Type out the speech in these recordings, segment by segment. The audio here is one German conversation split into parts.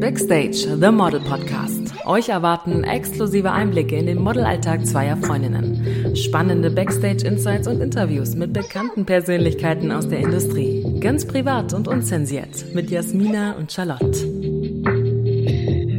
Backstage, The Model Podcast. Euch erwarten exklusive Einblicke in den Modelalltag zweier Freundinnen. Spannende Backstage-Insights und Interviews mit bekannten Persönlichkeiten aus der Industrie. Ganz privat und unzensiert mit Jasmina und Charlotte.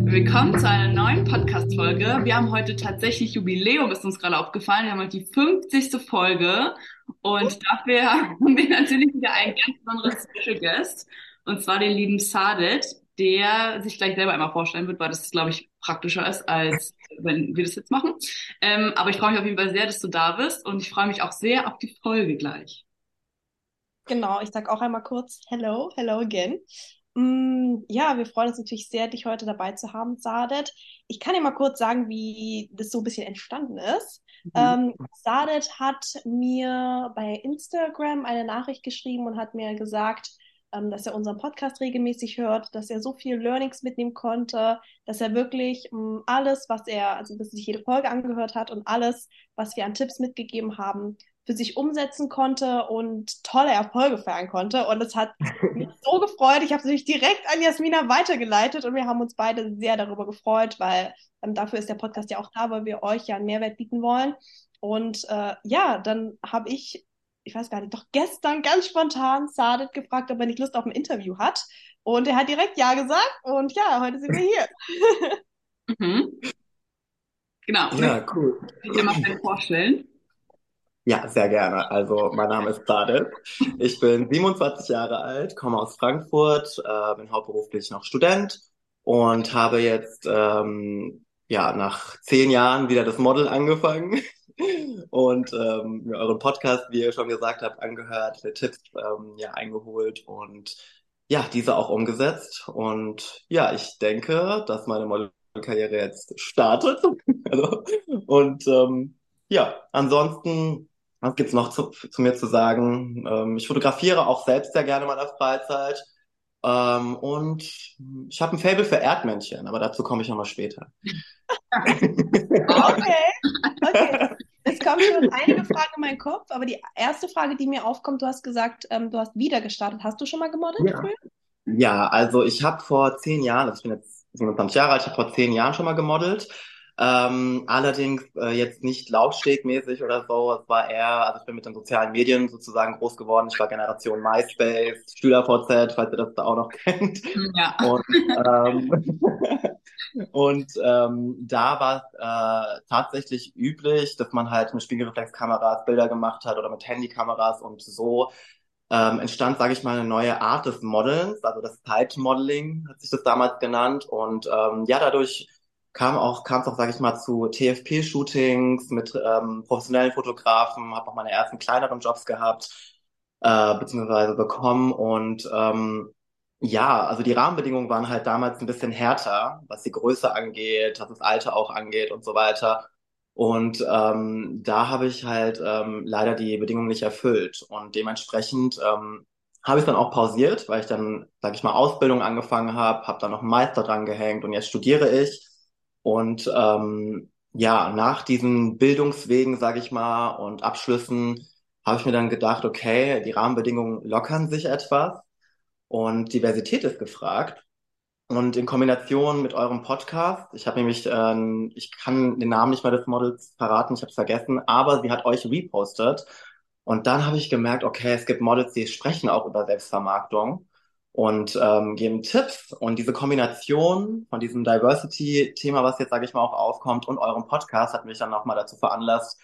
Willkommen zu einer neuen Podcast-Folge. Wir haben heute tatsächlich Jubiläum, ist uns gerade aufgefallen. Wir haben heute die 50. Folge und dafür haben wir natürlich wieder einen ganz besonderen Special Guest und zwar den lieben Sadet der sich gleich selber einmal vorstellen wird, weil das, glaube ich, praktischer ist, als wenn wir das jetzt machen. Ähm, aber ich freue mich auf jeden Fall sehr, dass du da bist und ich freue mich auch sehr auf die Folge gleich. Genau, ich sage auch einmal kurz Hello, hello again. Mm, ja, wir freuen uns natürlich sehr, dich heute dabei zu haben, Sadet. Ich kann dir mal kurz sagen, wie das so ein bisschen entstanden ist. Mhm. Ähm, Sadet hat mir bei Instagram eine Nachricht geschrieben und hat mir gesagt, ähm, dass er unseren Podcast regelmäßig hört, dass er so viel Learnings mitnehmen konnte, dass er wirklich ähm, alles, was er, also dass er sich jede Folge angehört hat und alles, was wir an Tipps mitgegeben haben, für sich umsetzen konnte und tolle Erfolge feiern konnte. Und es hat mich so gefreut. Ich habe es natürlich direkt an Jasmina weitergeleitet und wir haben uns beide sehr darüber gefreut, weil ähm, dafür ist der Podcast ja auch da, weil wir euch ja einen Mehrwert bieten wollen. Und äh, ja, dann habe ich ich weiß gar nicht, doch gestern ganz spontan Sadet gefragt, ob er nicht Lust auf ein Interview hat. Und er hat direkt Ja gesagt. Und ja, heute sind wir hier. mhm. Genau. Ja, cool. Ich dir mal vorstellen. Ja, sehr gerne. Also, mein Name ist Sadet. Ich bin 27 Jahre alt, komme aus Frankfurt, äh, bin hauptberuflich noch Student und habe jetzt ähm, ja nach zehn Jahren wieder das Model angefangen und ähm, mir euren Podcast, wie ihr schon gesagt habt, angehört, Tipps ähm, ja eingeholt und ja, diese auch umgesetzt. Und ja, ich denke, dass meine Modelkarriere jetzt startet. also, und ähm, ja, ansonsten, was gibt's noch zu, zu mir zu sagen? Ähm, ich fotografiere auch selbst sehr gerne in meiner Freizeit. Ähm, und ich habe ein Fable für Erdmännchen, aber dazu komme ich nochmal später. okay. okay. Kommen schon einige Fragen in meinen Kopf, aber die erste Frage, die mir aufkommt, du hast gesagt, ähm, du hast wieder gestartet. Hast du schon mal gemodelt ja. früher? Ja, also ich habe vor zehn Jahren, also ich bin jetzt 27 Jahre alt, ich habe vor zehn Jahren schon mal gemodelt. Ähm, allerdings äh, jetzt nicht laufstegmäßig oder so. Es war eher, also ich bin mit den sozialen Medien sozusagen groß geworden. Ich war Generation MySpace, SchülerVZ, falls ihr das da auch noch kennt. Ja. Und, ähm, und ähm, da war es äh, tatsächlich üblich, dass man halt mit Spiegelreflexkameras Bilder gemacht hat oder mit Handykameras und so ähm, entstand, sage ich mal, eine neue Art des Modelns, also das Zeitmodeling hat sich das damals genannt. Und ähm, ja, dadurch kam auch, kam es auch, sage ich mal, zu TFP-Shootings mit ähm, professionellen Fotografen, habe auch meine ersten kleineren Jobs gehabt, äh, beziehungsweise bekommen und ähm, ja, also die Rahmenbedingungen waren halt damals ein bisschen härter, was die Größe angeht, was das Alter auch angeht und so weiter. Und ähm, da habe ich halt ähm, leider die Bedingungen nicht erfüllt. Und dementsprechend ähm, habe ich dann auch pausiert, weil ich dann, sage ich mal, Ausbildung angefangen habe, habe dann noch einen Meister dran gehängt und jetzt studiere ich. Und ähm, ja, nach diesen Bildungswegen, sage ich mal, und Abschlüssen habe ich mir dann gedacht, okay, die Rahmenbedingungen lockern sich etwas und Diversität ist gefragt. Und in Kombination mit eurem Podcast, ich habe nämlich, äh, ich kann den Namen nicht mehr des Models verraten, ich habe es vergessen, aber sie hat euch repostet. Und dann habe ich gemerkt, okay, es gibt Models, die sprechen auch über Selbstvermarktung und ähm, geben Tipps. Und diese Kombination von diesem Diversity-Thema, was jetzt, sage ich mal, auch aufkommt, und eurem Podcast hat mich dann nochmal dazu veranlasst,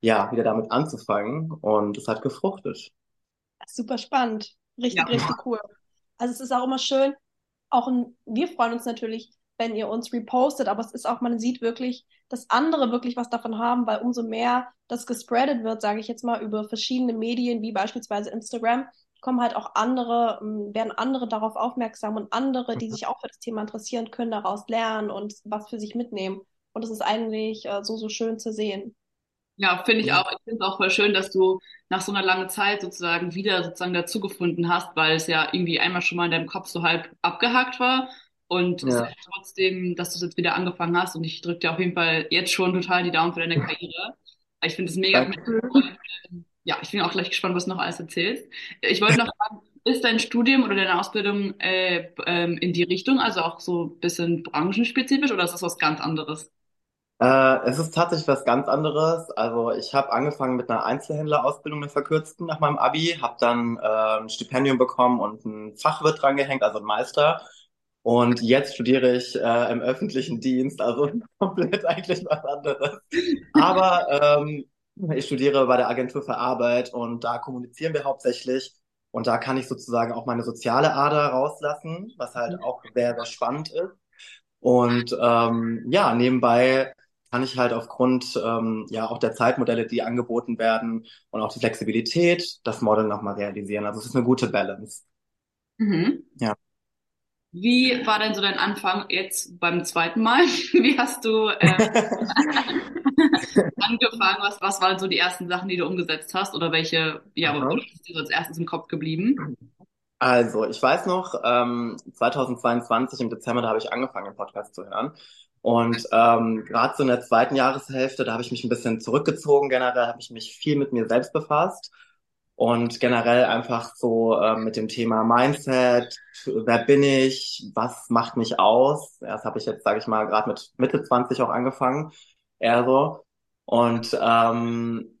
ja, wieder damit anzufangen. Und es hat gefruchtet. Super spannend. Richtig, ja. richtig cool. Also es ist auch immer schön, auch ein, wir freuen uns natürlich, wenn ihr uns repostet, aber es ist auch, man sieht wirklich, dass andere wirklich was davon haben, weil umso mehr das gespreadet wird, sage ich jetzt mal, über verschiedene Medien, wie beispielsweise Instagram, kommen halt auch andere, ähm, werden andere darauf aufmerksam und andere, die mhm. sich auch für das Thema interessieren, können daraus lernen und was für sich mitnehmen. Und es ist eigentlich äh, so, so schön zu sehen. Ja, finde ich auch. Ich finde es auch voll schön, dass du nach so einer langen Zeit sozusagen wieder sozusagen dazugefunden hast, weil es ja irgendwie einmal schon mal in deinem Kopf so halb abgehakt war. Und ja. es ist trotzdem, dass du es jetzt wieder angefangen hast. Und ich drücke dir auf jeden Fall jetzt schon total die Daumen für deine Karriere. Ich finde es mega, mega cool ja, ich bin auch gleich gespannt, was du noch alles erzählst. Ich wollte noch fragen, ist dein Studium oder deine Ausbildung äh, ähm, in die Richtung, also auch so ein bisschen branchenspezifisch oder ist das was ganz anderes? Äh, es ist tatsächlich was ganz anderes. Also ich habe angefangen mit einer Einzelhändlerausbildung, einer verkürzten nach meinem Abi, habe dann äh, ein Stipendium bekommen und ein Fachwirt drangehängt, also ein Meister. Und jetzt studiere ich äh, im öffentlichen Dienst, also komplett eigentlich was anderes. Aber ähm, ich studiere bei der Agentur für Arbeit und da kommunizieren wir hauptsächlich. Und da kann ich sozusagen auch meine soziale Ader rauslassen, was halt auch sehr, sehr spannend ist. Und ähm, ja, nebenbei kann ich halt aufgrund ähm, ja auch der Zeitmodelle, die angeboten werden und auch die Flexibilität, das Model nochmal realisieren. Also es ist eine gute Balance. Mhm. Ja. Wie war denn so dein Anfang jetzt beim zweiten Mal? Wie hast du äh, angefangen? Was, was waren so die ersten Sachen, die du umgesetzt hast? Oder welche, ja, was ist dir so als erstes im Kopf geblieben? Also, ich weiß noch, ähm, 2022 im Dezember, da habe ich angefangen, den Podcast zu hören. Und ähm, gerade so in der zweiten Jahreshälfte, da habe ich mich ein bisschen zurückgezogen. Generell habe ich mich viel mit mir selbst befasst und generell einfach so ähm, mit dem Thema Mindset, wer bin ich, was macht mich aus. Erst habe ich jetzt, sage ich mal, gerade mit Mitte 20 auch angefangen, eher so. Und ähm,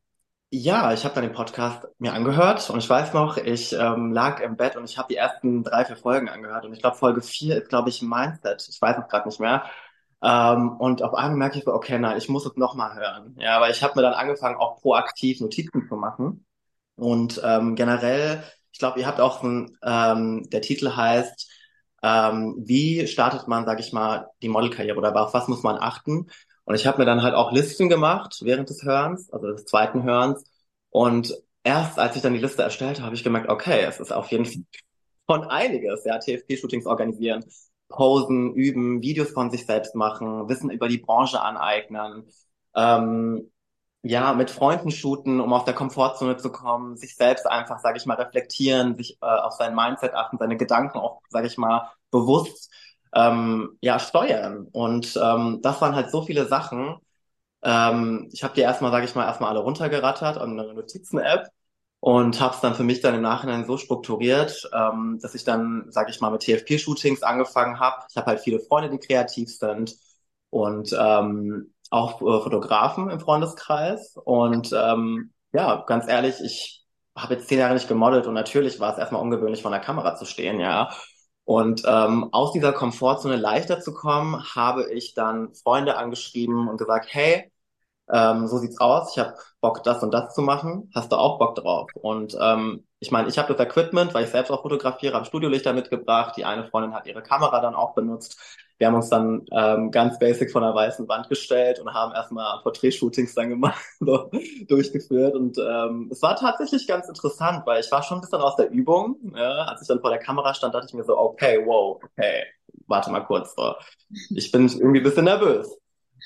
ja, ich habe dann den Podcast mir angehört und ich weiß noch, ich ähm, lag im Bett und ich habe die ersten drei, vier Folgen angehört und ich glaube, Folge vier ist, glaube ich, Mindset. Ich weiß es gerade nicht mehr. Ähm, und auf einmal merke ich okay, nein, ich muss es nochmal hören. Ja, aber ich habe mir dann angefangen, auch proaktiv Notizen zu machen. Und ähm, generell, ich glaube, ihr habt auch ein, ähm, der Titel heißt, ähm, wie startet man, sage ich mal, die Modelkarriere oder auf was muss man achten? Und ich habe mir dann halt auch Listen gemacht während des Hörens, also des zweiten Hörens. Und erst als ich dann die Liste erstellt habe, habe ich gemerkt, okay, es ist auf jeden Fall von einiges, ja, TFP-Shootings organisieren, posen, üben, Videos von sich selbst machen, Wissen über die Branche aneignen, ähm, ja, mit Freunden shooten, um aus der Komfortzone zu kommen, sich selbst einfach, sage ich mal, reflektieren, sich äh, auf sein Mindset achten, seine Gedanken auch, sage ich mal, bewusst ähm, ja steuern. Und ähm, das waren halt so viele Sachen. Ähm, ich habe die erstmal, sage ich mal, erstmal alle runtergerattert an eine Notizen-App und habe es dann für mich dann im Nachhinein so strukturiert, ähm, dass ich dann, sage ich mal, mit TFP-Shootings angefangen habe. Ich habe halt viele Freunde, die kreativ sind und ähm, auch äh, Fotografen im Freundeskreis. Und ähm, ja, ganz ehrlich, ich habe jetzt zehn Jahre nicht gemodelt und natürlich war es erstmal ungewöhnlich, vor der Kamera zu stehen, ja. Und ähm, aus dieser Komfortzone leichter zu kommen, habe ich dann Freunde angeschrieben und gesagt, hey, ähm, so sieht's aus, ich habe Bock, das und das zu machen. Hast du auch Bock drauf? Und ähm, ich meine, ich habe das Equipment, weil ich selbst auch fotografiere, habe Studiolichter mitgebracht. Die eine Freundin hat ihre Kamera dann auch benutzt. Wir haben uns dann ähm, ganz basic von der weißen Wand gestellt und haben erstmal Porträtshootings dann gemacht, so, durchgeführt. Und ähm, es war tatsächlich ganz interessant, weil ich war schon ein bisschen aus der Übung. Ja? Als ich dann vor der Kamera stand, dachte ich mir so, okay, wow, okay, warte mal kurz. So. Ich bin irgendwie ein bisschen nervös.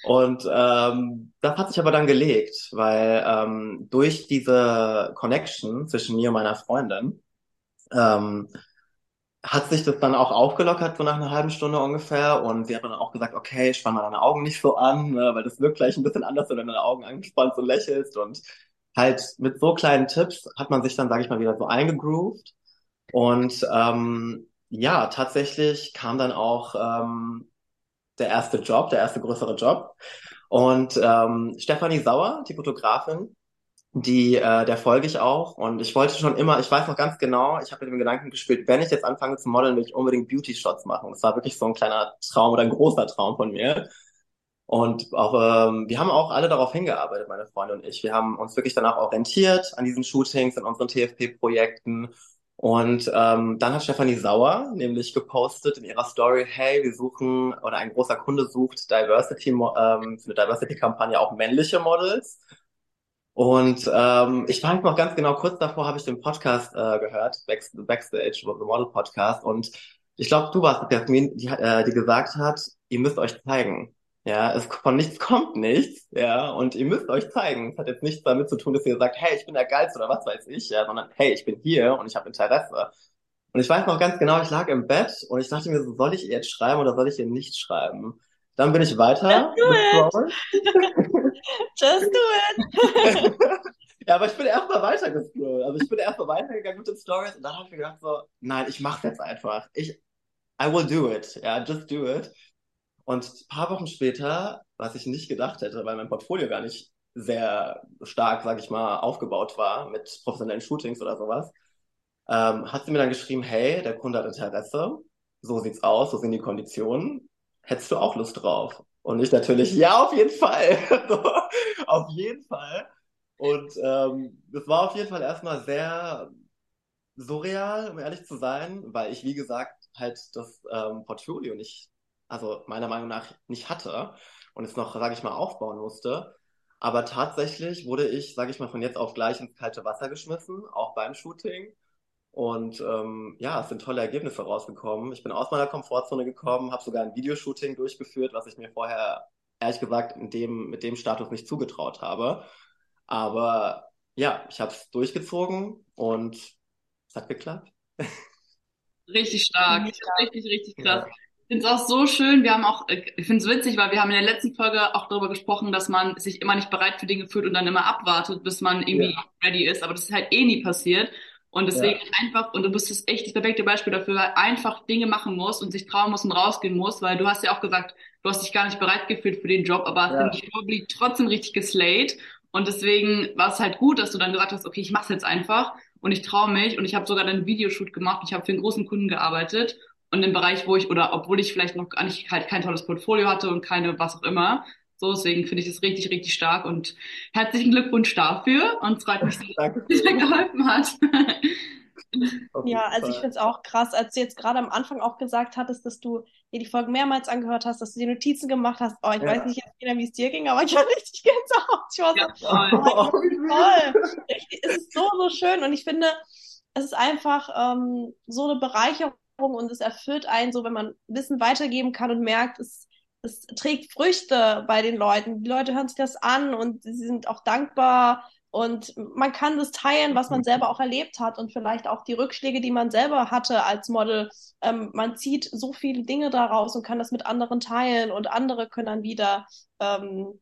Und ähm, das hat sich aber dann gelegt, weil ähm, durch diese Connection zwischen mir und meiner Freundin ähm, hat sich das dann auch aufgelockert, so nach einer halben Stunde ungefähr. Und sie hat dann auch gesagt, okay, spann mal deine Augen nicht so an, ne, weil das wirkt gleich ein bisschen anders, wenn du deine Augen angespannt und lächelst. Und halt mit so kleinen Tipps hat man sich dann, sage ich mal, wieder so eingegroovt. Und ähm, ja, tatsächlich kam dann auch ähm, der erste Job, der erste größere Job. Und ähm, Stefanie Sauer, die Fotografin, die, äh, der folge ich auch. Und ich wollte schon immer, ich weiß noch ganz genau, ich habe mit dem Gedanken gespielt, wenn ich jetzt anfange zu modeln, will ich unbedingt Beauty-Shots machen. Das war wirklich so ein kleiner Traum oder ein großer Traum von mir. Und auch, ähm, wir haben auch alle darauf hingearbeitet, meine Freunde und ich. Wir haben uns wirklich danach orientiert an diesen Shootings, in unseren TFP-Projekten. Und ähm, dann hat Stefanie Sauer nämlich gepostet in ihrer Story, hey, wir suchen oder ein großer Kunde sucht Diversity ähm, für eine Diversity-Kampagne auch männliche Models. Und ähm, ich weiß noch ganz genau, kurz davor habe ich den Podcast äh, gehört, Back Backstage, The Model Podcast. Und ich glaube, du warst Jasmin, die, äh, die gesagt hat, ihr müsst euch zeigen. Ja, es von nichts kommt nichts, ja, und ihr müsst euch zeigen. Es hat jetzt nichts damit zu tun, dass ihr sagt, hey, ich bin der Geilste oder was weiß ich, ja, sondern hey, ich bin hier und ich habe Interesse. Und ich weiß noch ganz genau, ich lag im Bett und ich dachte mir so, soll ich ihr jetzt schreiben oder soll ich ihr nicht schreiben? Dann bin ich weiter. Just do it. Just do it. Ja, aber ich bin erstmal weitergescrollt. Also ich bin erstmal weitergegangen mit den Stories und dann habe ich mir gedacht so, nein, ich mach's jetzt einfach. Ich, I will do it. Ja, just do it. Und ein paar Wochen später, was ich nicht gedacht hätte, weil mein Portfolio gar nicht sehr stark, sag ich mal, aufgebaut war mit professionellen Shootings oder sowas, ähm, hat sie mir dann geschrieben, hey, der Kunde hat Interesse, so sieht's aus, so sind die Konditionen, hättest du auch Lust drauf? Und ich natürlich, ja, auf jeden Fall. auf jeden Fall. Und ähm, das war auf jeden Fall erstmal sehr surreal, um ehrlich zu sein, weil ich, wie gesagt, halt das ähm, Portfolio nicht, also meiner Meinung nach nicht hatte und es noch, sage ich mal, aufbauen musste. Aber tatsächlich wurde ich, sage ich mal, von jetzt auf gleich ins kalte Wasser geschmissen, auch beim Shooting. Und ähm, ja, es sind tolle Ergebnisse rausgekommen. Ich bin aus meiner Komfortzone gekommen, habe sogar ein Videoshooting durchgeführt, was ich mir vorher, ehrlich gesagt, in dem, mit dem Status nicht zugetraut habe. Aber ja, ich habe es durchgezogen und es hat geklappt. Richtig stark. Richtig, richtig krass. Ja. Ich finde es auch so schön. Wir haben auch, ich finde es witzig, weil wir haben in der letzten Folge auch darüber gesprochen, dass man sich immer nicht bereit für Dinge fühlt und dann immer abwartet, bis man irgendwie ja. ready ist. Aber das ist halt eh nie passiert. Und deswegen ja. einfach, und du bist das echt das perfekte Beispiel dafür, weil einfach Dinge machen muss und sich trauen muss und rausgehen muss, weil du hast ja auch gesagt, du hast dich gar nicht bereit gefühlt für den Job, aber ja. finde ich probably trotzdem richtig geslayed. Und deswegen war es halt gut, dass du dann gesagt hast, okay, ich mach's jetzt einfach und ich traue mich und ich habe sogar einen Videoshoot gemacht. Ich habe für einen großen Kunden gearbeitet und im Bereich, wo ich oder obwohl ich vielleicht noch gar nicht halt kein tolles Portfolio hatte und keine was auch immer. So, deswegen finde ich das richtig, richtig stark und herzlichen Glückwunsch dafür und es freut mich sehr, dass es dir geholfen hat. ja, also ich finde es auch krass, als du jetzt gerade am Anfang auch gesagt hattest, dass du dir die Folgen mehrmals angehört hast, dass du dir Notizen gemacht hast. Oh, ich ja. weiß nicht jetzt wie es dir ging, aber ich habe richtig Gänsehaut. Ich war ja, so, oh, toll. Es ist so, so schön und ich finde, es ist einfach ähm, so eine Bereicherung und es erfüllt einen so, wenn man Wissen weitergeben kann und merkt, es, es trägt Früchte bei den Leuten. Die Leute hören sich das an und sie sind auch dankbar und man kann das teilen, was man mhm. selber auch erlebt hat und vielleicht auch die Rückschläge, die man selber hatte als Model. Ähm, man zieht so viele Dinge daraus und kann das mit anderen teilen und andere können dann wieder ähm,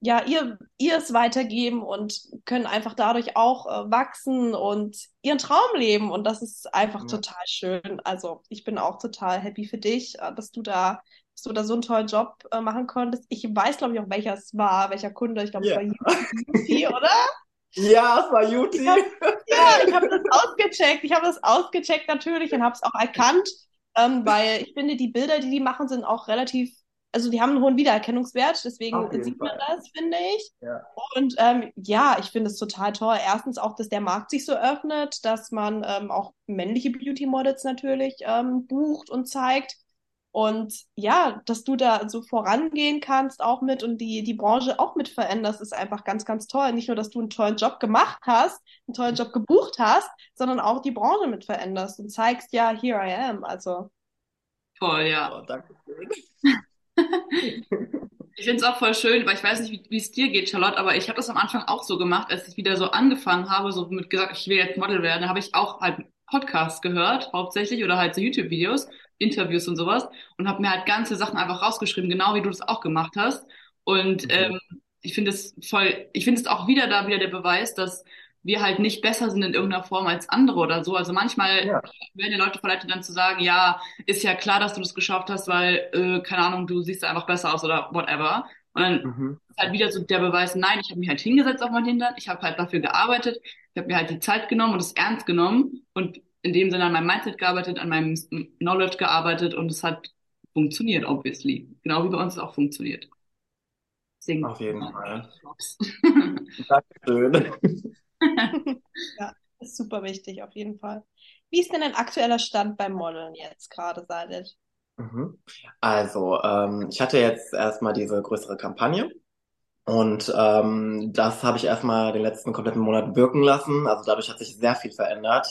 ja ihr ihr es weitergeben und können einfach dadurch auch äh, wachsen und ihren Traum leben und das ist einfach ja. total schön. Also ich bin auch total happy für dich, äh, dass du da dass du da so einen tollen Job äh, machen konntest. Ich weiß, glaube ich, auch welcher es war, welcher Kunde. Ich glaube, yeah. es war Yuti, oder? Ja, es war Yuti. ja, ich habe das ausgecheckt. Ich habe das ausgecheckt natürlich und habe es auch erkannt, ähm, weil ich finde, die Bilder, die die machen, sind auch relativ also die haben einen hohen Wiedererkennungswert, deswegen sieht man Fall. das, finde ich. Ja. Und ähm, ja, ich finde es total toll. Erstens auch, dass der Markt sich so öffnet, dass man ähm, auch männliche Beauty-Models natürlich ähm, bucht und zeigt. Und ja, dass du da so vorangehen kannst auch mit und die, die Branche auch mit veränderst, ist einfach ganz, ganz toll. Nicht nur, dass du einen tollen Job gemacht hast, einen tollen Job gebucht hast, sondern auch die Branche mit veränderst und zeigst, ja, here I am. Also. Toll, ja. Oh, danke ich finde es auch voll schön, weil ich weiß nicht, wie es dir geht, Charlotte, aber ich habe das am Anfang auch so gemacht, als ich wieder so angefangen habe, so mit gesagt, ich will jetzt Model werden, habe ich auch halt Podcasts gehört, hauptsächlich, oder halt so YouTube-Videos, Interviews und sowas, und habe mir halt ganze Sachen einfach rausgeschrieben, genau wie du das auch gemacht hast. Und mhm. ähm, ich finde es voll, ich finde es auch wieder da wieder der Beweis, dass wir halt nicht besser sind in irgendeiner Form als andere oder so. Also manchmal ja. werden die Leute verleitet dann zu sagen, ja, ist ja klar, dass du das geschafft hast, weil, äh, keine Ahnung, du siehst einfach besser aus oder whatever. Und dann mhm. ist halt wieder so der Beweis, nein, ich habe mich halt hingesetzt auf mein Hintern, ich habe halt dafür gearbeitet, ich habe mir halt die Zeit genommen und es ernst genommen und in dem Sinne an meinem Mindset gearbeitet, an meinem Knowledge gearbeitet und es hat funktioniert, obviously. Genau wie bei uns es auch funktioniert. Deswegen, auf jeden Fall. Dankeschön. ja, ist super wichtig, auf jeden Fall. Wie ist denn ein aktueller Stand beim Modeln jetzt gerade, Sadet? Mhm. Also, ähm, ich hatte jetzt erstmal diese größere Kampagne und ähm, das habe ich erstmal den letzten kompletten Monat wirken lassen. Also dadurch hat sich sehr viel verändert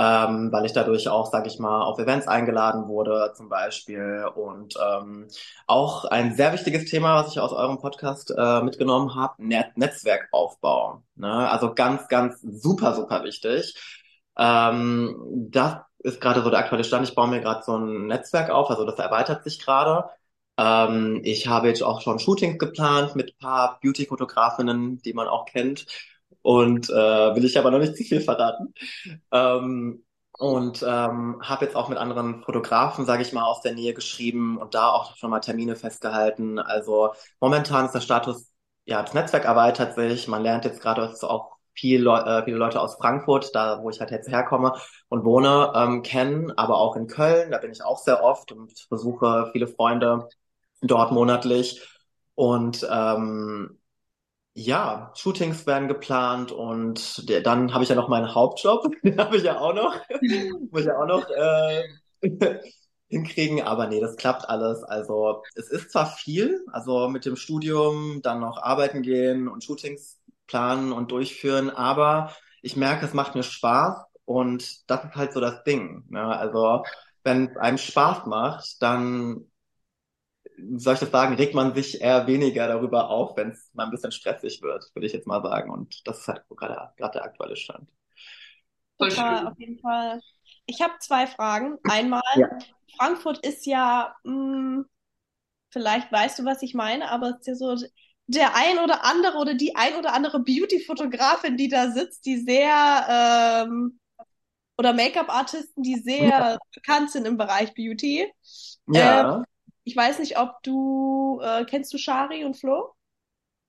ähm, weil ich dadurch auch, sage ich mal, auf Events eingeladen wurde zum Beispiel. Und ähm, auch ein sehr wichtiges Thema, was ich aus eurem Podcast äh, mitgenommen habe, Net Netzwerkaufbau. Ne? Also ganz, ganz super, super wichtig. Ähm, das ist gerade so der aktuelle Stand. Ich baue mir gerade so ein Netzwerk auf, also das erweitert sich gerade. Ähm, ich habe jetzt auch schon Shootings geplant mit paar Beauty-Fotografinnen, die man auch kennt. Und äh, will ich aber noch nicht zu viel verraten. Ähm, und ähm, habe jetzt auch mit anderen Fotografen, sage ich mal, aus der Nähe geschrieben und da auch schon mal Termine festgehalten. Also momentan ist der Status, ja, das Netzwerk erweitert sich. Man lernt jetzt gerade auch viel Le äh, viele Leute aus Frankfurt, da wo ich halt jetzt herkomme und wohne, ähm, kennen, aber auch in Köln, da bin ich auch sehr oft und besuche viele Freunde dort monatlich. Und ähm, ja, Shootings werden geplant und der, dann habe ich ja noch meinen Hauptjob, den habe ich ja auch noch, muss ich ja auch noch äh, hinkriegen, aber nee, das klappt alles. Also es ist zwar viel, also mit dem Studium dann noch arbeiten gehen und Shootings planen und durchführen, aber ich merke, es macht mir Spaß und das ist halt so das Ding. Ne? Also wenn es einem Spaß macht, dann soll ich das sagen, regt man sich eher weniger darüber auf, wenn es mal ein bisschen stressig wird, würde ich jetzt mal sagen. Und das ist halt gerade gerade der aktuelle Stand. Total, auf jeden Fall. Ich habe zwei Fragen. Einmal, ja. Frankfurt ist ja, mh, hm, vielleicht weißt du, was ich meine, aber es ist ja so der ein oder andere oder die ein oder andere Beauty-Fotografin, die da sitzt, die sehr ähm, oder Make-up-Artisten, die sehr ja. bekannt sind im Bereich Beauty. Ja. Ähm, ich weiß nicht, ob du, äh, kennst du Shari und Flo?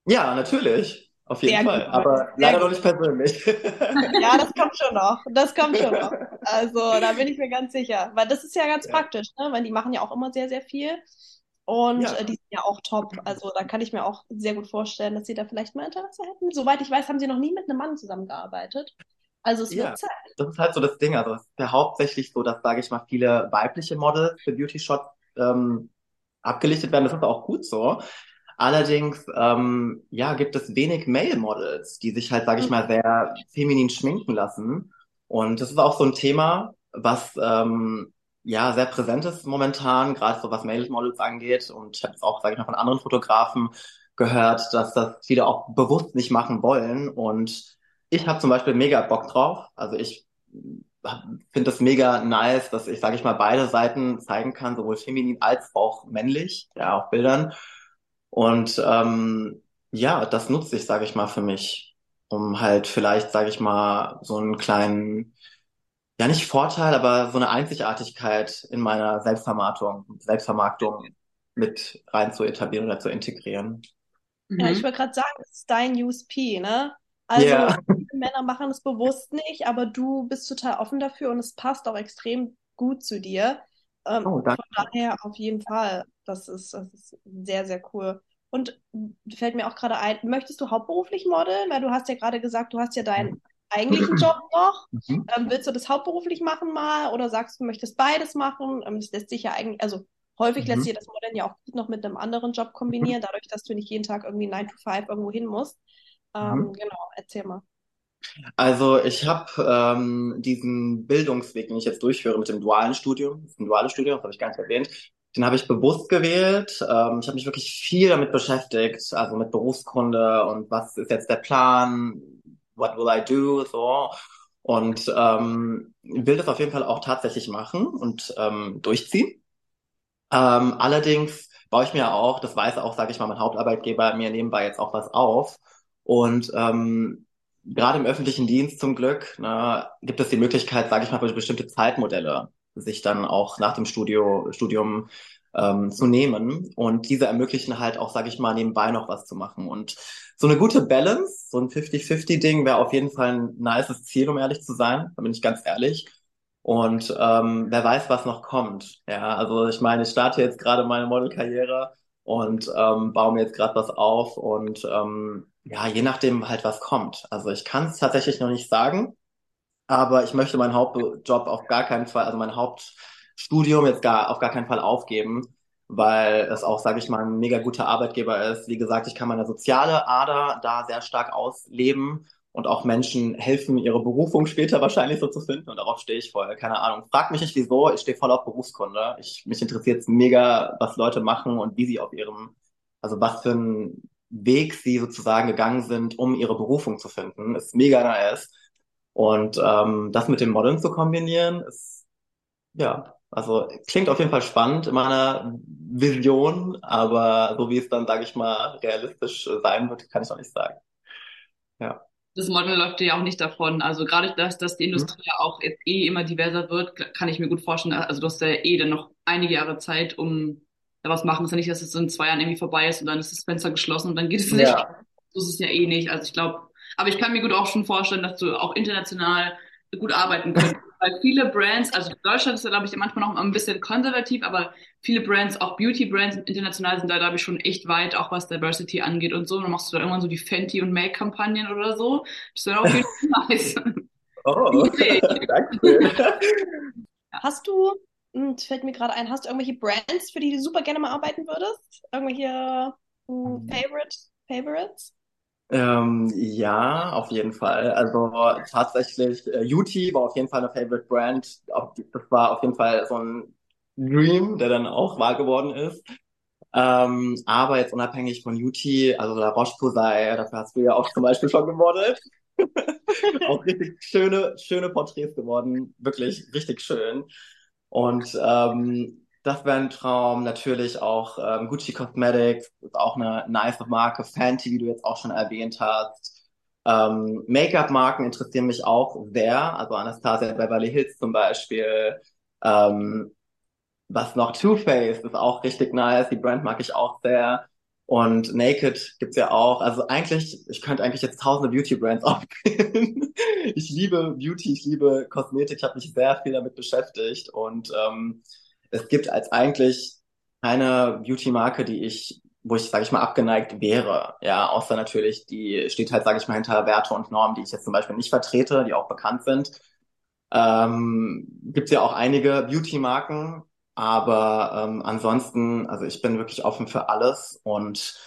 Ja, natürlich. Auf jeden Sehr Fall. Gut. Aber Sehr leider gut. noch nicht persönlich. Ja, das kommt schon noch. Das kommt schon noch. Also da bin ich mir ganz sicher. Weil das ist ja ganz ja. praktisch, ne? Weil die machen ja auch immer sehr, sehr viel. Und ja. äh, die sind ja auch top. Also da kann ich mir auch sehr gut vorstellen, dass sie da vielleicht mal Interesse hätten. Soweit ich weiß, haben sie noch nie mit einem Mann zusammengearbeitet. Also es ja, wird Zeit. Das ist halt so das Ding. Also es ist ja hauptsächlich so, dass, sage ich mal, viele weibliche Models für Beauty Shots ähm, abgelichtet werden. Das ist auch gut so. Allerdings, ähm, ja, gibt es wenig Male-Models, die sich halt, sage ich mal, sehr feminin schminken lassen. Und das ist auch so ein Thema, was ähm, ja sehr präsent ist momentan, gerade so was Male-Models angeht. Und ich habe es auch, sage ich mal, von anderen Fotografen gehört, dass das viele auch bewusst nicht machen wollen. Und ich habe zum Beispiel mega Bock drauf. Also ich finde das mega nice, dass ich, sage ich mal, beide Seiten zeigen kann, sowohl feminin als auch männlich, ja, auf Bildern. Und ähm, ja, das nutze ich, sage ich mal, für mich, um halt vielleicht, sage ich mal, so einen kleinen, ja nicht Vorteil, aber so eine Einzigartigkeit in meiner Selbstvermarktung, Selbstvermarktung mit rein zu etablieren oder zu integrieren. Ja, ich mhm. wollte gerade sagen, das ist dein USP, ne? Also yeah. Männer machen es bewusst nicht, aber du bist total offen dafür und es passt auch extrem gut zu dir. Ähm, oh, von daher auf jeden Fall. Das ist, das ist sehr, sehr cool. Und fällt mir auch gerade ein, möchtest du hauptberuflich modeln? Weil du hast ja gerade gesagt, du hast ja deinen eigentlichen Job noch. Mhm. Ähm, willst du das hauptberuflich machen mal oder sagst du, möchtest beides machen? Ähm, das lässt sich ja eigentlich, also häufig mhm. lässt sich das Modeln ja auch gut noch mit einem anderen Job kombinieren, dadurch, dass du nicht jeden Tag irgendwie 9 to 5 irgendwo hin musst. Ähm, mhm. Genau, erzähl mal. Also ich habe ähm, diesen Bildungsweg, den ich jetzt durchführe mit dem dualen Studium, das ist ein duales Studium, das habe ich gar nicht erwähnt, den habe ich bewusst gewählt. Ähm, ich habe mich wirklich viel damit beschäftigt, also mit Berufskunde und was ist jetzt der Plan, what will I do, so. Und ähm, will das auf jeden Fall auch tatsächlich machen und ähm, durchziehen. Ähm, allerdings baue ich mir auch, das weiß auch, sage ich mal, mein Hauptarbeitgeber mir nebenbei jetzt auch was auf. Und ähm, gerade im öffentlichen Dienst zum Glück ne, gibt es die Möglichkeit, sage ich mal, bestimmte Zeitmodelle sich dann auch nach dem Studio, Studium ähm, zu nehmen. Und diese ermöglichen halt auch, sage ich mal, nebenbei noch was zu machen. Und so eine gute Balance, so ein 50-50-Ding wäre auf jeden Fall ein nices Ziel, um ehrlich zu sein. Da bin ich ganz ehrlich. Und ähm, wer weiß, was noch kommt. Ja, also ich meine, ich starte jetzt gerade meine Modelkarriere und ähm, baue mir jetzt gerade was auf und ähm, ja, je nachdem halt was kommt. Also ich kann es tatsächlich noch nicht sagen, aber ich möchte meinen Hauptjob auf gar keinen Fall, also mein Hauptstudium jetzt gar auf gar keinen Fall aufgeben, weil es auch, sage ich mal, ein mega guter Arbeitgeber ist. Wie gesagt, ich kann meine soziale Ader da sehr stark ausleben und auch Menschen helfen, ihre Berufung später wahrscheinlich so zu finden. Und darauf stehe ich voll. Keine Ahnung. Frag mich nicht wieso. Ich stehe voll auf Berufskunde. Ich, mich interessiert mega, was Leute machen und wie sie auf ihrem, also was für ein Weg sie sozusagen gegangen sind, um ihre Berufung zu finden, ist mega nice. Und ähm, das mit dem Modeln zu kombinieren, ist ja, also klingt auf jeden Fall spannend in meiner Vision, aber so wie es dann, sage ich mal, realistisch sein wird, kann ich auch nicht sagen. Ja. das Model läuft ja auch nicht davon. Also gerade dass, dass die Mhm. Industrie ja auch jetzt eh immer diverser wird, kann ich mir gut vorstellen. Also du hast ja eh dann noch einige Jahre Zeit, um da was machen. Es ist ja nicht, dass es in zwei Jahren irgendwie vorbei ist und dann ist das Fenster geschlossen und dann geht es nicht. Ja. So ist es ja eh nicht. Also ich glaube, aber ich kann mir gut auch schon vorstellen, dass du auch international gut arbeiten könntest. Weil viele Brands, also Deutschland ist ja, glaube ich, manchmal noch ein bisschen konservativ, aber viele Brands, auch Beauty-Brands international sind da, glaube ich, schon echt weit, auch was Diversity angeht und so. Und dann machst du da irgendwann so die Fenty- und Make-Kampagnen oder so. Das wäre auf jeden Fall nice. Oh, danke. Hast du, es fällt mir gerade ein, hast du irgendwelche Brands, für die du super gerne mal arbeiten würdest? Irgendwelche hm, Favorite, Favorites? Ähm, ja, auf jeden Fall. Also tatsächlich, äh, Yuti war auf jeden Fall eine Favorite Brand. Auch, das war auf jeden Fall so ein Dream, der dann auch wahr geworden ist. Ähm, aber jetzt unabhängig von Yuti, also der Roche-Posay, dafür hast du ja auch zum Beispiel schon gemodelt. Auch richtig schöne, schöne Porträts geworden. Wirklich richtig schön. Und ähm, das wäre ein Traum. Natürlich auch ähm, Gucci Cosmetics ist auch eine nice Marke. Fenty, wie du jetzt auch schon erwähnt hast. Ähm, Make-up-Marken interessieren mich auch sehr. Also Anastasia Beverly Hills zum Beispiel. Ähm, was noch? Too Faced ist auch richtig nice. Die Brand mag ich auch sehr. Und Naked gibt's ja auch. Also eigentlich, ich könnte eigentlich jetzt tausende Beauty-Brands aufzählen. Ich liebe Beauty, ich liebe Kosmetik. Ich habe mich sehr viel damit beschäftigt. Und ähm, es gibt als eigentlich keine Beauty-Marke, die ich, wo ich, sage ich mal, abgeneigt wäre. Ja, außer natürlich, die steht halt, sage ich mal, hinter Werte und Normen, die ich jetzt zum Beispiel nicht vertrete, die auch bekannt sind. Ähm, gibt's ja auch einige Beauty-Marken, aber ähm, ansonsten, also ich bin wirklich offen für alles und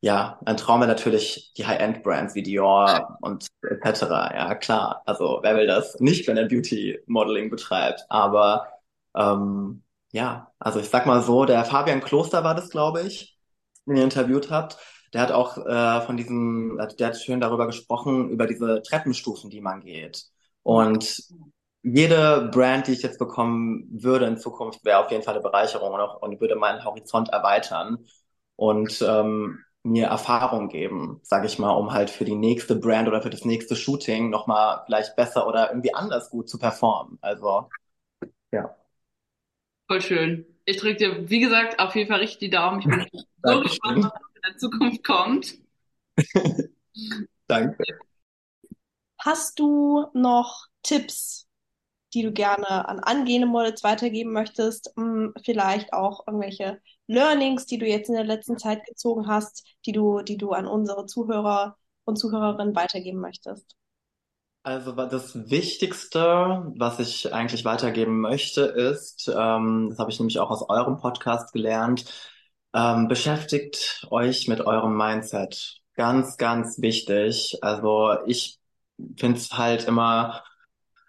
ja, ein Traum wäre natürlich die High-End-Brands wie Dior und etc. Ja, klar. Also wer will das nicht, wenn er Beauty-Modeling betreibt? Aber ähm, ja, also ich sag mal so, der Fabian Kloster war das, glaube ich, den ihr interviewt habt. Der hat auch äh, von diesem, der hat schön darüber gesprochen, über diese Treppenstufen, die man geht. Und jede Brand, die ich jetzt bekommen würde in Zukunft, wäre auf jeden Fall eine Bereicherung und, auch, und würde meinen Horizont erweitern und ähm, mir Erfahrung geben, sage ich mal, um halt für die nächste Brand oder für das nächste Shooting nochmal vielleicht besser oder irgendwie anders gut zu performen. Also, ja. Voll schön. Ich drücke dir, wie gesagt, auf jeden Fall richtig die Daumen. Ich bin so gespannt, was in der Zukunft kommt. Danke. Hast du noch Tipps, die du gerne an angehende Models weitergeben möchtest? Hm, Vielleicht auch irgendwelche Learnings, die du jetzt in der letzten Zeit gezogen hast, die du, die du an unsere Zuhörer und Zuhörerinnen weitergeben möchtest? Also das Wichtigste, was ich eigentlich weitergeben möchte, ist, ähm, das habe ich nämlich auch aus eurem Podcast gelernt, ähm, beschäftigt euch mit eurem Mindset. Ganz, ganz wichtig. Also ich finde es halt immer,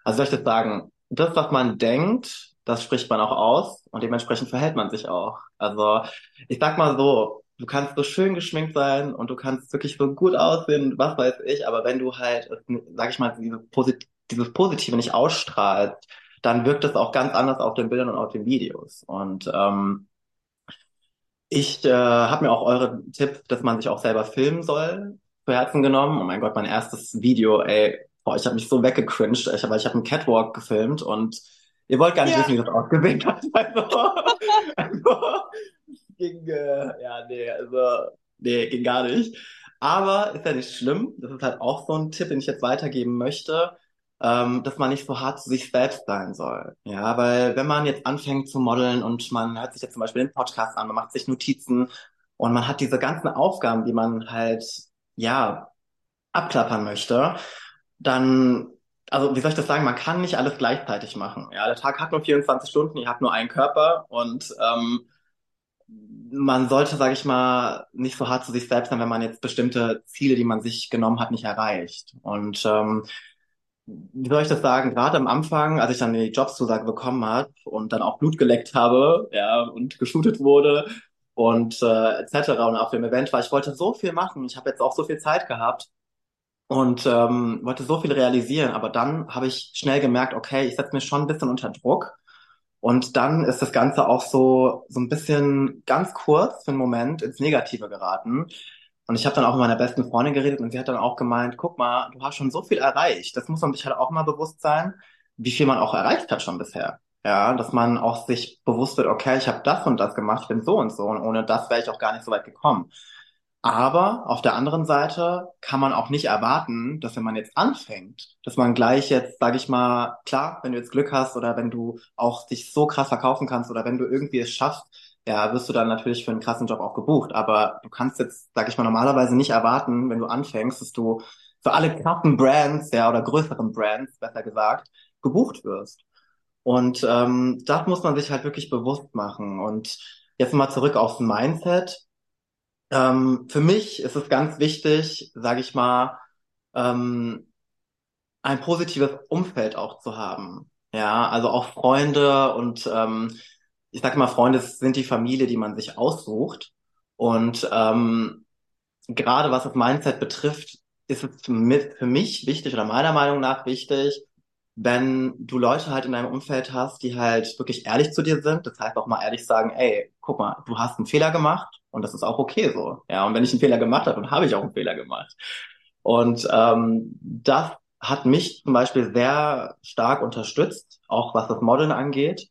also soll ich das sagen, das, was man denkt, das spricht man auch aus und dementsprechend verhält man sich auch. Also ich sag mal so, du kannst so schön geschminkt sein und du kannst wirklich so gut aussehen, was weiß ich, aber wenn du halt, sag ich mal, diese Posit dieses Positive nicht ausstrahlst, dann wirkt es auch ganz anders auf den Bildern und auf den Videos. Und ähm, ich äh, habe mir auch eure Tipp, dass man sich auch selber filmen soll, zu Herzen genommen. Oh mein Gott, mein erstes Video, ey, boah, ich habe mich so weggecringed, ich weil ich habe einen Catwalk gefilmt und ihr wollt gar nicht Ja. wissen, wie das ausgesehen hat. Also, also ging, äh, ja, nee, also, nee, ging gar nicht. Aber ist ja nicht schlimm. Das ist halt auch so ein Tipp, den ich jetzt weitergeben möchte, ähm, dass man nicht so hart zu sich selbst sein soll. Ja, weil wenn man jetzt anfängt zu modeln und man hört sich jetzt zum Beispiel den Podcast an, man macht sich Notizen und man hat diese ganzen Aufgaben, die man halt, ja, abklappern möchte, dann, also wie soll ich das sagen, man kann nicht alles gleichzeitig machen. Ja, der Tag hat nur 24 Stunden, ihr habt nur einen Körper und ähm, man sollte, sage ich mal, nicht so hart zu sich selbst sein, wenn man jetzt bestimmte Ziele, die man sich genommen hat, nicht erreicht. Und ähm, wie soll ich das sagen? Gerade am Anfang, als ich dann die Jobzusage bekommen habe und dann auch Blut geleckt habe, ja, und geshootet wurde und äh, etc. und auf dem Event war, ich wollte so viel machen. Ich habe jetzt auch so viel Zeit gehabt und ähm, wollte so viel realisieren, aber dann habe ich schnell gemerkt, okay, ich setze mich schon ein bisschen unter Druck. Und dann ist das Ganze auch so, so ein bisschen ganz kurz für einen Moment ins Negative geraten, Und ich habe dann auch mit meiner besten Freundin geredet und sie hat dann auch gemeint, guck mal, du hast schon so viel erreicht. Das muss man sich halt auch mal bewusst sein, wie viel man auch erreicht hat schon bisher. Ja, dass man auch sich bewusst wird, okay, ich habe das und das gemacht, bin so und so und ohne das wäre ich auch gar nicht so weit gekommen. Aber auf der anderen Seite kann man auch nicht erwarten, dass wenn man jetzt anfängt, dass man gleich jetzt, sage ich mal, klar, wenn du jetzt Glück hast oder wenn du auch dich so krass verkaufen kannst oder wenn du irgendwie es schaffst, ja, wirst du dann natürlich für einen krassen Job auch gebucht. Aber du kannst jetzt, sage ich mal, normalerweise nicht erwarten, wenn du anfängst, dass du für alle krassen Brands, ja, oder größeren Brands, besser gesagt, gebucht wirst. Und ähm, das muss man sich halt wirklich bewusst machen. Und jetzt mal zurück aufs Mindset. Ähm, für mich ist es ganz wichtig, sage ich mal, ähm, ein positives Umfeld auch zu haben. Ja, also auch Freunde und ähm, ich sage mal, Freunde sind die Familie, die man sich aussucht. Und ähm, gerade was das Mindset betrifft, ist es für mich wichtig oder meiner Meinung nach wichtig, wenn du Leute halt in deinem Umfeld hast, die halt wirklich ehrlich zu dir sind, das heißt auch mal ehrlich sagen, ey, guck mal, du hast einen Fehler gemacht und das ist auch okay so. Ja, und wenn ich einen Fehler gemacht habe, dann habe ich auch einen Fehler gemacht. Und ähm, das hat mich zum Beispiel sehr stark unterstützt, auch was das Modeln angeht.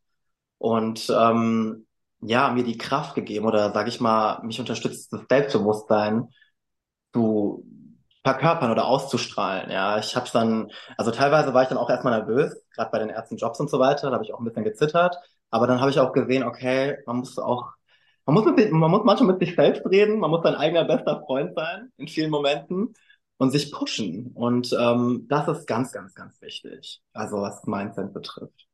Und ähm, ja, mir die Kraft gegeben oder sage ich mal, mich unterstützt das Selbstbewusstsein zu verkörpern oder auszustrahlen. Ja, ich habe dann, also teilweise war ich dann auch erstmal nervös, gerade bei den ersten Jobs und so weiter, da habe ich auch ein bisschen gezittert. Aber dann habe ich auch gesehen, okay, man muss auch, man muss, mit, man muss manchmal mit sich selbst reden, man muss sein eigener bester Freund sein in vielen Momenten und sich pushen. Und ähm, das ist ganz, ganz, ganz wichtig. Also was Mindset betrifft.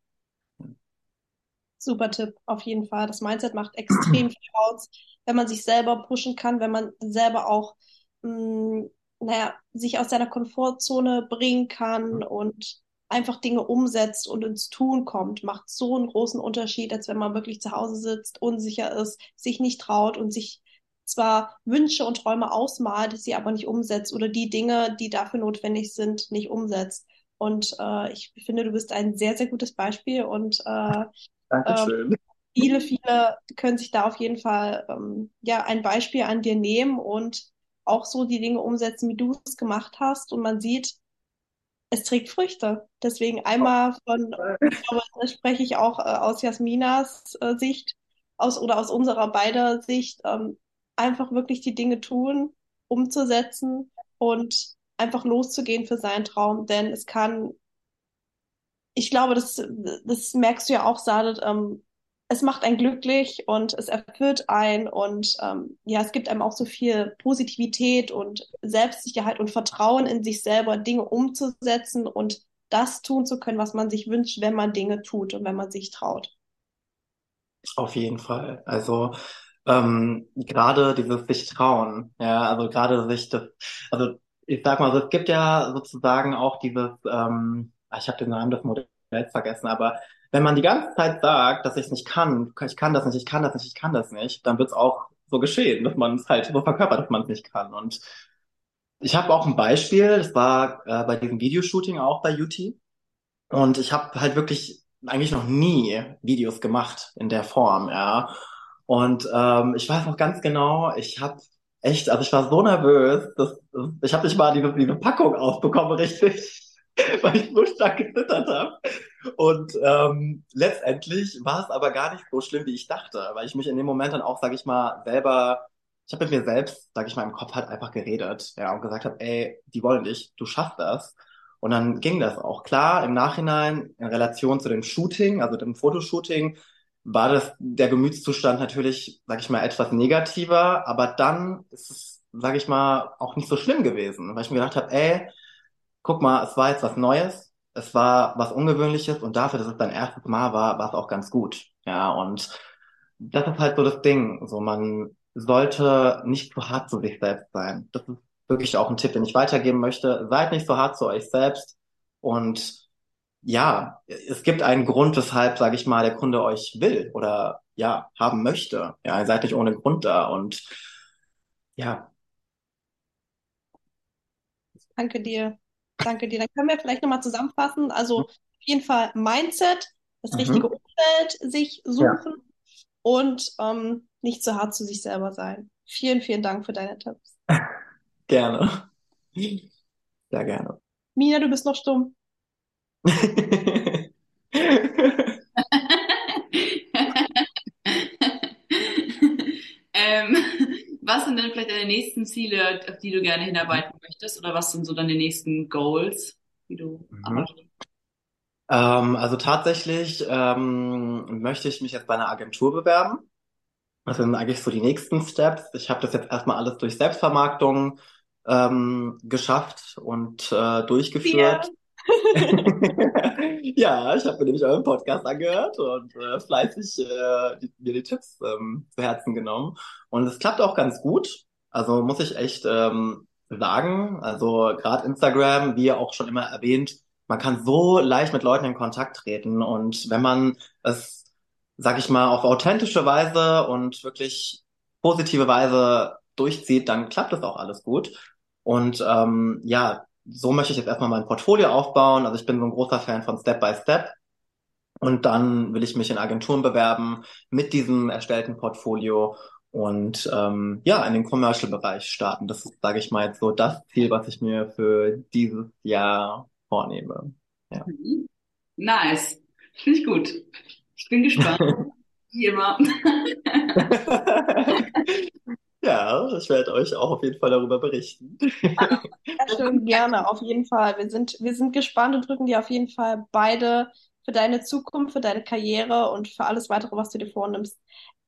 Super Tipp, auf jeden Fall. Das Mindset macht extrem viel aus, wenn man sich selber pushen kann, wenn man selber auch mh, mm, naja, sich aus seiner Komfortzone bringen kann und einfach Dinge umsetzt und ins Tun kommt, macht so einen großen Unterschied, als wenn man wirklich zu Hause sitzt, unsicher ist, sich nicht traut und sich zwar Wünsche und Träume ausmalt, sie aber nicht umsetzt oder die Dinge, die dafür notwendig sind, nicht umsetzt. Und äh, ich finde, du bist ein sehr, sehr gutes Beispiel und äh, Dankeschön. Äh, viele, viele können sich da auf jeden Fall ähm, ja ein Beispiel an dir nehmen und auch so die Dinge umsetzen, wie du es gemacht hast. Und man sieht, es trägt Früchte. Deswegen einmal von, ich glaube, da spreche ich auch äh, aus Jasminas äh, Sicht aus oder aus unserer beider Sicht, ähm, einfach wirklich die Dinge tun, umzusetzen und einfach loszugehen für seinen Traum. Denn es kann, ich glaube, das, das merkst du ja auch, Sadet, ähm, es macht einen glücklich und es erfüllt einen und ähm, ja, es gibt einem auch so viel Positivität und Selbstsicherheit und Vertrauen in sich selber, Dinge umzusetzen und das tun zu können, was man sich wünscht, wenn man Dinge tut und wenn man sich traut. Auf jeden Fall. Also ähm, gerade dieses sich trauen, ja, also gerade sich das, also ich sag mal, es gibt ja sozusagen auch dieses, ähm, ich habe den Namen des Modells vergessen, aber wenn man die ganze Zeit sagt, dass ich es nicht kann, ich kann das nicht, ich kann das nicht, ich kann das nicht, dann wird es auch so geschehen, dass man es halt so verkörpert, dass man es nicht kann. Und ich habe auch ein Beispiel, das war äh, bei diesem Videoshooting auch bei UT. Und ich habe halt wirklich eigentlich noch nie Videos gemacht in der Form, ja. Und ähm, ich weiß noch ganz genau, ich habe echt, also ich war so nervös, dass ich habe nicht mal diese, diese Packung aufbekommen, richtig. weil ich so stark gezittert habe. Und ähm, letztendlich war es aber gar nicht so schlimm, wie ich dachte, weil ich mich in dem Moment dann auch, sage ich mal, selber, ich habe mit mir selbst, sage ich mal, im Kopf halt einfach geredet, ja, und gesagt habe, ey, die wollen dich, du schaffst das. Und dann ging das auch. Klar, im Nachhinein, in Relation zu dem Shooting, also dem Fotoshooting, war das der Gemütszustand natürlich, sage ich mal, etwas negativer, aber dann ist es, sage ich mal, auch nicht so schlimm gewesen, weil ich mir gedacht habe, ey, guck mal, es war jetzt was Neues, es war was Ungewöhnliches und dafür, dass es dein erstes Mal war, war es auch ganz gut. Ja, und das ist halt so das Ding. So, man sollte nicht zu hart zu sich selbst sein. Das ist wirklich auch ein Tipp, den ich weitergeben möchte. Seid nicht so hart zu euch selbst und ja, es gibt einen Grund, weshalb, sage ich mal, der Kunde euch will oder ja, haben möchte. Ja, ihr seid nicht ohne Grund da und ja. Danke dir. Danke dir. Dann können wir vielleicht nochmal zusammenfassen. Also auf jeden Fall Mindset, das mhm. richtige Umfeld sich suchen ja. und ähm, nicht zu hart zu sich selber sein. Vielen, vielen Dank für deine Tipps. Gerne. Sehr gerne. Mina, du bist noch stumm. was sind denn vielleicht deine nächsten Ziele, auf die du gerne hinarbeiten möchtest? Oder was sind so deine nächsten Goals, die du mhm. ähm, also tatsächlich ähm, möchte ich mich jetzt bei einer Agentur bewerben. Das sind eigentlich so die nächsten Steps. Ich habe das jetzt erstmal alles durch Selbstvermarktung ähm, geschafft und äh, durchgeführt. ja, ich habe mir nämlich euren Podcast angehört und äh, fleißig äh, die, mir die Tipps ähm, zu Herzen genommen. Und es klappt auch ganz gut. Also muss ich echt ähm, sagen. Also gerade Instagram, wie auch schon immer erwähnt, man kann so leicht mit Leuten in Kontakt treten. Und wenn man es, sag ich mal, auf authentische Weise und wirklich positive Weise durchzieht, dann klappt es auch alles gut. Und ähm, ja, so möchte ich jetzt erstmal mein Portfolio aufbauen. Also ich bin so ein großer Fan von Step by Step. Und dann will ich mich in Agenturen bewerben mit diesem erstellten Portfolio und ähm, ja, in den Commercial-Bereich starten. Das ist, sage ich mal, jetzt so das Ziel, was ich mir für dieses Jahr vornehme. Ja. Nice. Finde ich gut. Ich bin gespannt. Wie immer. Ja, ich werde euch auch auf jeden Fall darüber berichten. Ja, schön, gerne, auf jeden Fall. Wir sind, wir sind gespannt und drücken dir auf jeden Fall beide für deine Zukunft, für deine Karriere und für alles weitere, was du dir vornimmst.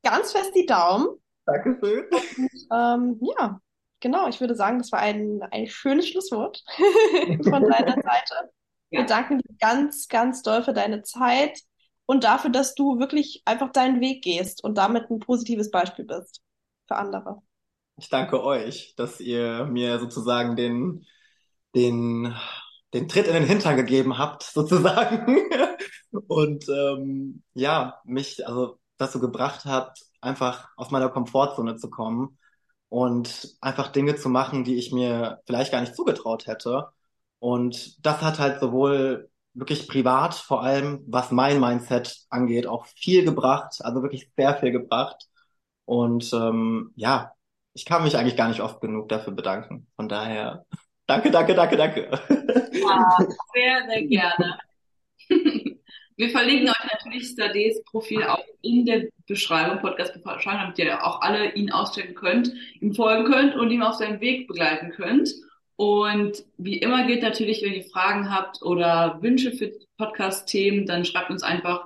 Ganz fest die Daumen. Dankeschön. Und, ähm, ja, genau, ich würde sagen, das war ein, ein schönes Schlusswort von deiner Seite. Ja. Wir danken dir ganz, ganz doll für deine Zeit und dafür, dass du wirklich einfach deinen Weg gehst und damit ein positives Beispiel bist für andere. Ich danke euch, dass ihr mir sozusagen den, den, den Tritt in den Hintern gegeben habt, sozusagen. Und ähm, ja, mich also dazu gebracht habt, einfach aus meiner Komfortzone zu kommen und einfach Dinge zu machen, die ich mir vielleicht gar nicht zugetraut hätte. Und das hat halt sowohl wirklich privat, vor allem was mein Mindset angeht, auch viel gebracht, also wirklich sehr viel gebracht. Und ähm, ja, ich kann mich eigentlich gar nicht oft genug dafür bedanken. Von daher, danke, danke, danke, danke. Ja, sehr, sehr gerne. Wir verlinken euch natürlich Stades Profil auch in der Beschreibung, Podcast-Beschreibung, damit ihr auch alle ihn auschecken könnt, ihm folgen könnt und ihm auf seinem Weg begleiten könnt. Und wie immer gilt natürlich, wenn ihr Fragen habt oder Wünsche für Podcast-Themen, dann schreibt uns einfach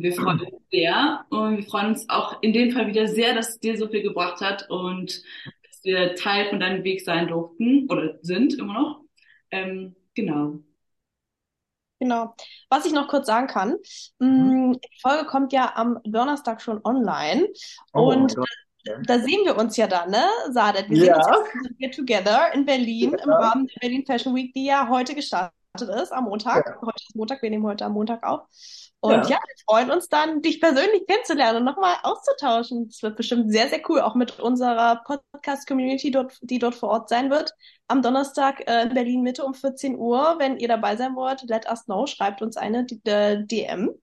wir freuen uns sehr und wir freuen uns auch in dem Fall wieder sehr, dass es dir so viel gebracht hat und dass wir Teil von deinem Weg sein durften oder sind immer noch. Ähm, genau. Genau. Was ich noch kurz sagen kann, mhm. die Folge kommt ja am Donnerstag schon online oh, und da sehen wir uns ja dann, ne, Sadet? Wir ja. sehen uns ja Together in Berlin ja. im Rahmen der Berlin Fashion Week, die ja heute gestartet ist, am Montag. Ja. Heute ist Montag, wir nehmen heute am Montag auf. Und ja. ja, wir freuen uns dann, dich persönlich kennenzulernen und nochmal auszutauschen. Es wird bestimmt sehr, sehr cool, auch mit unserer Podcast-Community, dort, die dort vor Ort sein wird. Am Donnerstag äh, in Berlin Mitte um 14 Uhr. Wenn ihr dabei sein wollt, let us know, schreibt uns eine äh, DM.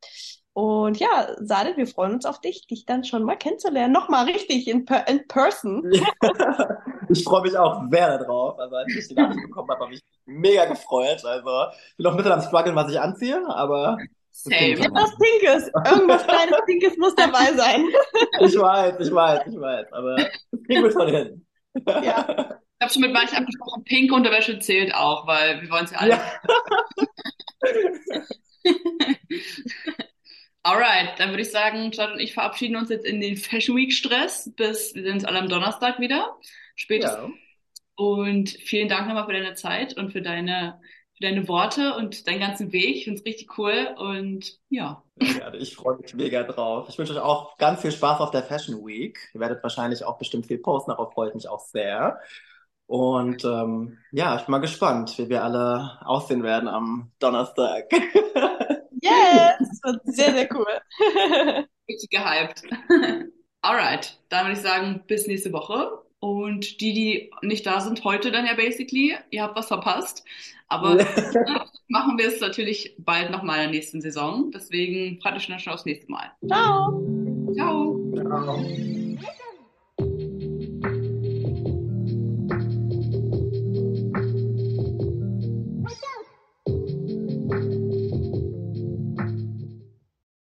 Und ja, Sade, wir freuen uns auf dich, dich dann schon mal kennenzulernen. Nochmal richtig in, per in person. ich freue mich auch sehr darauf. Also als ich die Nachricht bekommen habe, habe ich mega gefreut. Also ich bin noch ein bisschen am struggeln, was ich anziehe, aber Same. Etwas Pinkes. Irgendwas kleines Pinkes muss dabei sein. Ich weiß, ich weiß, ich weiß. Aber das kriegen wir schon hin. Ja. Ich habe schon mit manchen abgesprochen, pinke Unterwäsche zählt auch, weil wir wollen es ja alle. Ja. Alright, dann würde ich sagen, Chad und ich verabschieden uns jetzt in den Fashion Week Stress. Bis wir sehen uns alle am Donnerstag wieder. Spätestens. Ja. Und vielen Dank nochmal für deine Zeit und für deine für deine Worte und deinen ganzen Weg. Ich finde es richtig cool und ja. ich freue mich mega drauf. Ich wünsche euch auch ganz viel Spaß auf der Fashion Week. Ihr werdet wahrscheinlich auch bestimmt viel posten, darauf freue ich mich auch sehr. Und ähm, ja, ich bin mal gespannt, wie wir alle aussehen werden am Donnerstag. Yes, das sehr, sehr cool. Richtig gehypt. Alright, dann würde ich sagen, bis nächste Woche. Und die, die nicht da sind heute dann ja basically, ihr habt was verpasst. Aber machen wir es natürlich bald nochmal in der nächsten Saison. Deswegen freut euch schon aufs nächste Mal. Ciao. Ciao. Ciao.